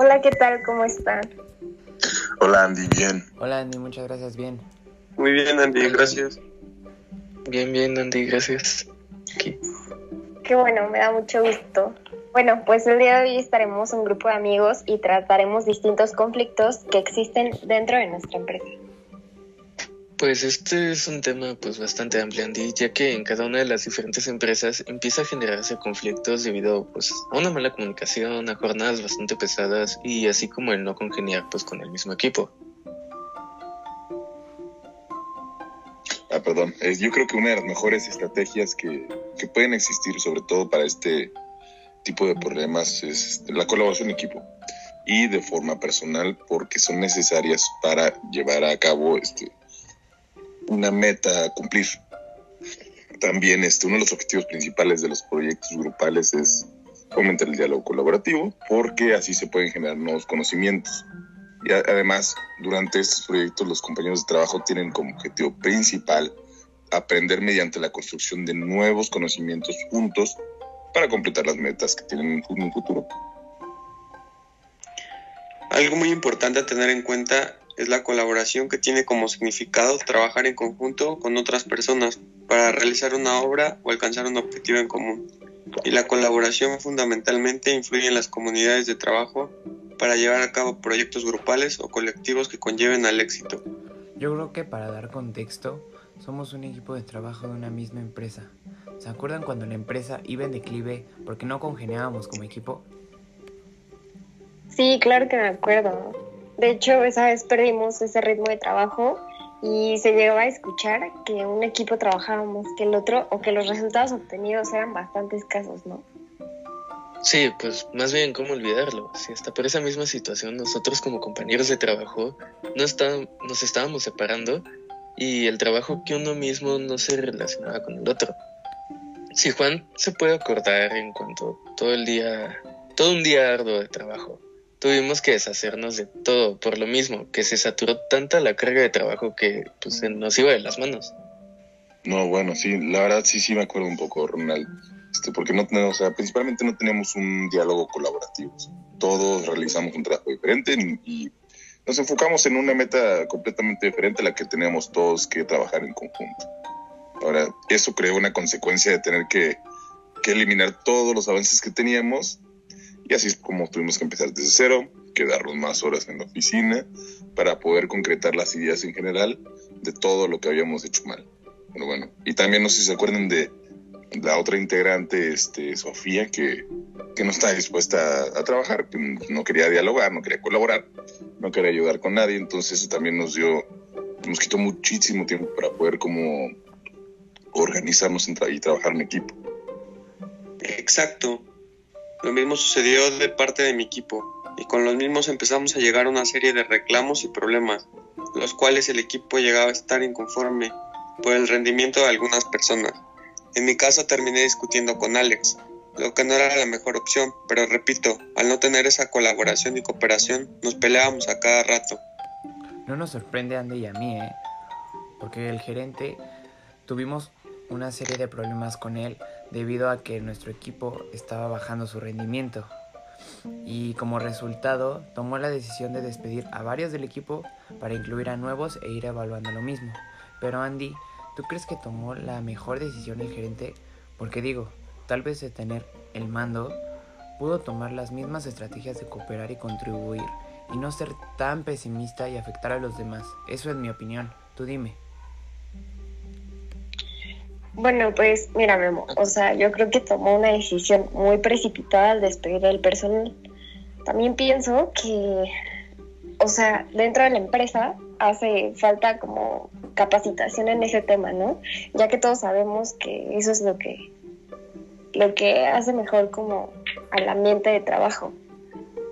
Hola, ¿qué tal? ¿Cómo están? Hola Andy, bien. Hola Andy, muchas gracias, bien. Muy bien Andy, gracias. Bien, bien Andy, gracias. Qué bueno, me da mucho gusto. Bueno, pues el día de hoy estaremos un grupo de amigos y trataremos distintos conflictos que existen dentro de nuestra empresa. Pues este es un tema pues bastante amplio, Andy, ya que en cada una de las diferentes empresas empieza a generarse conflictos debido pues a una mala comunicación, a jornadas bastante pesadas y así como el no congeniar pues con el mismo equipo. Ah, perdón. Eh, yo creo que una de las mejores estrategias que, que pueden existir, sobre todo para este tipo de problemas, es la colaboración en equipo y de forma personal, porque son necesarias para llevar a cabo este, una meta a cumplir. También este, uno de los objetivos principales de los proyectos grupales es fomentar el diálogo colaborativo porque así se pueden generar nuevos conocimientos. Y además, durante estos proyectos los compañeros de trabajo tienen como objetivo principal aprender mediante la construcción de nuevos conocimientos juntos para completar las metas que tienen en un futuro. Algo muy importante a tener en cuenta es la colaboración que tiene como significado trabajar en conjunto con otras personas para realizar una obra o alcanzar un objetivo en común. Y la colaboración fundamentalmente influye en las comunidades de trabajo para llevar a cabo proyectos grupales o colectivos que conlleven al éxito. Yo creo que para dar contexto, somos un equipo de trabajo de una misma empresa. ¿Se acuerdan cuando la empresa iba en declive porque no congeniábamos como equipo? Sí, claro que me acuerdo. De hecho, esa vez perdimos ese ritmo de trabajo y se llegó a escuchar que un equipo trabajaba más que el otro o que los resultados obtenidos eran bastante escasos, ¿no? Sí, pues más bien, ¿cómo olvidarlo? Si hasta por esa misma situación nosotros como compañeros de trabajo no nos estábamos separando y el trabajo que uno mismo no se relacionaba con el otro. Si Juan se puede acordar en cuanto todo el día, todo un día arduo de trabajo, tuvimos que deshacernos de todo por lo mismo, que se saturó tanta la carga de trabajo que pues, nos iba de las manos. No, bueno, sí, la verdad sí, sí me acuerdo un poco, Ronald, este, porque no tenemos, o sea, principalmente no teníamos un diálogo colaborativo. Todos realizamos un trabajo diferente y nos enfocamos en una meta completamente diferente a la que teníamos todos que trabajar en conjunto. Ahora, eso creó una consecuencia de tener que, que eliminar todos los avances que teníamos y así es como tuvimos que empezar desde cero, quedarnos más horas en la oficina para poder concretar las ideas en general de todo lo que habíamos hecho mal. Bueno, bueno. Y también no sé si se acuerdan de la otra integrante, este, Sofía, que, que no está dispuesta a, a, trabajar, que no quería dialogar, no quería colaborar, no quería ayudar con nadie. Entonces eso también nos dio, nos quitó muchísimo tiempo para poder como organizarnos y trabajar en equipo. Exacto. Lo mismo sucedió de parte de mi equipo, y con los mismos empezamos a llegar una serie de reclamos y problemas, los cuales el equipo llegaba a estar inconforme por el rendimiento de algunas personas. En mi caso terminé discutiendo con Alex, lo que no era la mejor opción, pero repito, al no tener esa colaboración y cooperación, nos peleábamos a cada rato. No nos sorprende a Andy y a mí, ¿eh? porque el gerente tuvimos una serie de problemas con él debido a que nuestro equipo estaba bajando su rendimiento. Y como resultado, tomó la decisión de despedir a varios del equipo para incluir a nuevos e ir evaluando lo mismo. Pero Andy, ¿tú crees que tomó la mejor decisión el gerente? Porque digo, tal vez de tener el mando, pudo tomar las mismas estrategias de cooperar y contribuir y no ser tan pesimista y afectar a los demás. Eso es mi opinión. Tú dime. Bueno, pues mira, Memo, o sea, yo creo que tomó una decisión muy precipitada al despedir al personal. También pienso que, o sea, dentro de la empresa hace falta como capacitación en ese tema, ¿no? Ya que todos sabemos que eso es lo que lo que hace mejor como al ambiente de trabajo.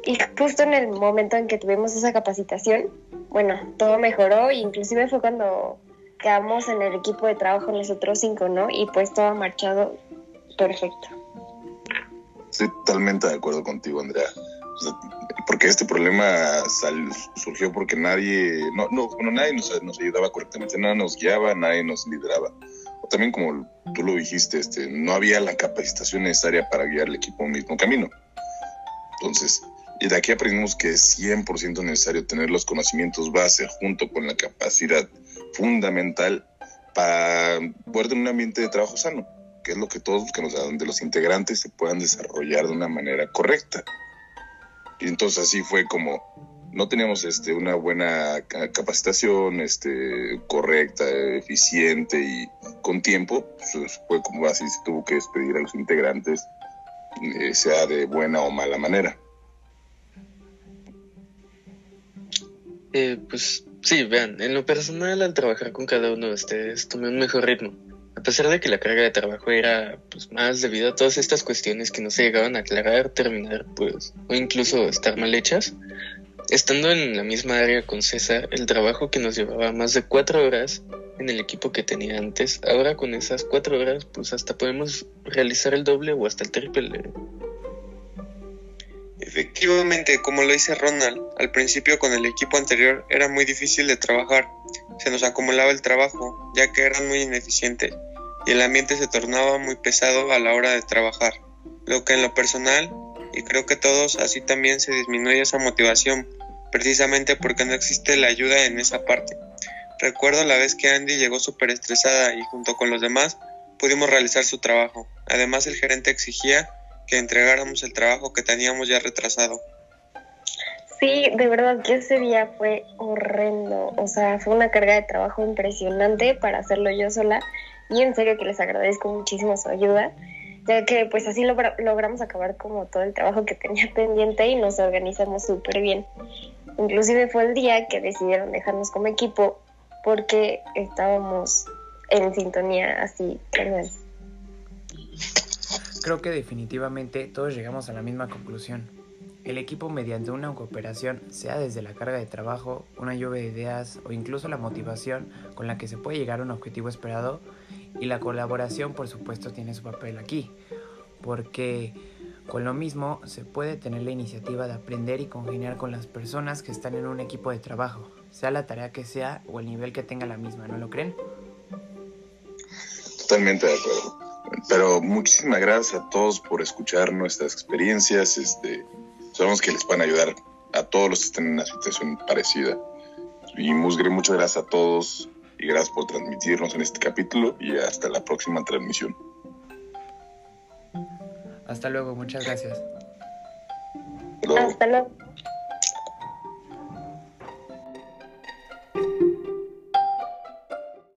Y justo en el momento en que tuvimos esa capacitación, bueno, todo mejoró, inclusive fue cuando quedamos en el equipo de trabajo nosotros cinco, ¿no? Y pues todo ha marchado perfecto. Estoy totalmente de acuerdo contigo, Andrea. porque este problema surgió porque nadie, no, no, bueno, nadie nos, nos, ayudaba correctamente, nada nos guiaba, nadie nos lideraba. O también como tú lo dijiste, este, no había la capacitación necesaria para guiar el equipo un mismo camino. Entonces, Y de aquí aprendimos que es 100% necesario tener los conocimientos base junto con la capacidad fundamental para poder tener un ambiente de trabajo sano, que es lo que todos buscamos, donde los integrantes se puedan desarrollar de una manera correcta. Y entonces así fue como no teníamos este, una buena capacitación este, correcta, eficiente y con tiempo, pues fue como así se tuvo que despedir a los integrantes, eh, sea de buena o mala manera. Eh, pues sí, vean, en lo personal al trabajar con cada uno de ustedes tomé un mejor ritmo. A pesar de que la carga de trabajo era pues, más debido a todas estas cuestiones que no se llegaban a aclarar, terminar, pues, o incluso estar mal hechas, estando en la misma área con César, el trabajo que nos llevaba más de cuatro horas en el equipo que tenía antes, ahora con esas cuatro horas, pues hasta podemos realizar el doble o hasta el triple. Efectivamente, como lo dice Ronald, al principio con el equipo anterior era muy difícil de trabajar. Se nos acumulaba el trabajo, ya que eran muy ineficientes, y el ambiente se tornaba muy pesado a la hora de trabajar. Lo que en lo personal, y creo que todos, así también se disminuye esa motivación, precisamente porque no existe la ayuda en esa parte. Recuerdo la vez que Andy llegó súper estresada y junto con los demás pudimos realizar su trabajo. Además el gerente exigía que entregáramos el trabajo que teníamos ya retrasado. Sí, de verdad que ese día fue horrendo. O sea, fue una carga de trabajo impresionante para hacerlo yo sola. Y en serio que les agradezco muchísimo su ayuda, ya que pues así logramos acabar como todo el trabajo que tenía pendiente y nos organizamos súper bien. Inclusive fue el día que decidieron dejarnos como equipo porque estábamos en sintonía así, perdón. Creo que definitivamente todos llegamos a la misma conclusión. El equipo mediante una cooperación, sea desde la carga de trabajo, una lluvia de ideas o incluso la motivación con la que se puede llegar a un objetivo esperado, y la colaboración por supuesto tiene su papel aquí, porque con lo mismo se puede tener la iniciativa de aprender y congeniar con las personas que están en un equipo de trabajo, sea la tarea que sea o el nivel que tenga la misma, ¿no lo creen? Totalmente de acuerdo. Pero muchísimas gracias a todos por escuchar nuestras experiencias. Este, sabemos que les van a ayudar a todos los que estén en una situación parecida. Y muchas gracias a todos y gracias por transmitirnos en este capítulo y hasta la próxima transmisión. Hasta luego, muchas gracias. Hasta luego.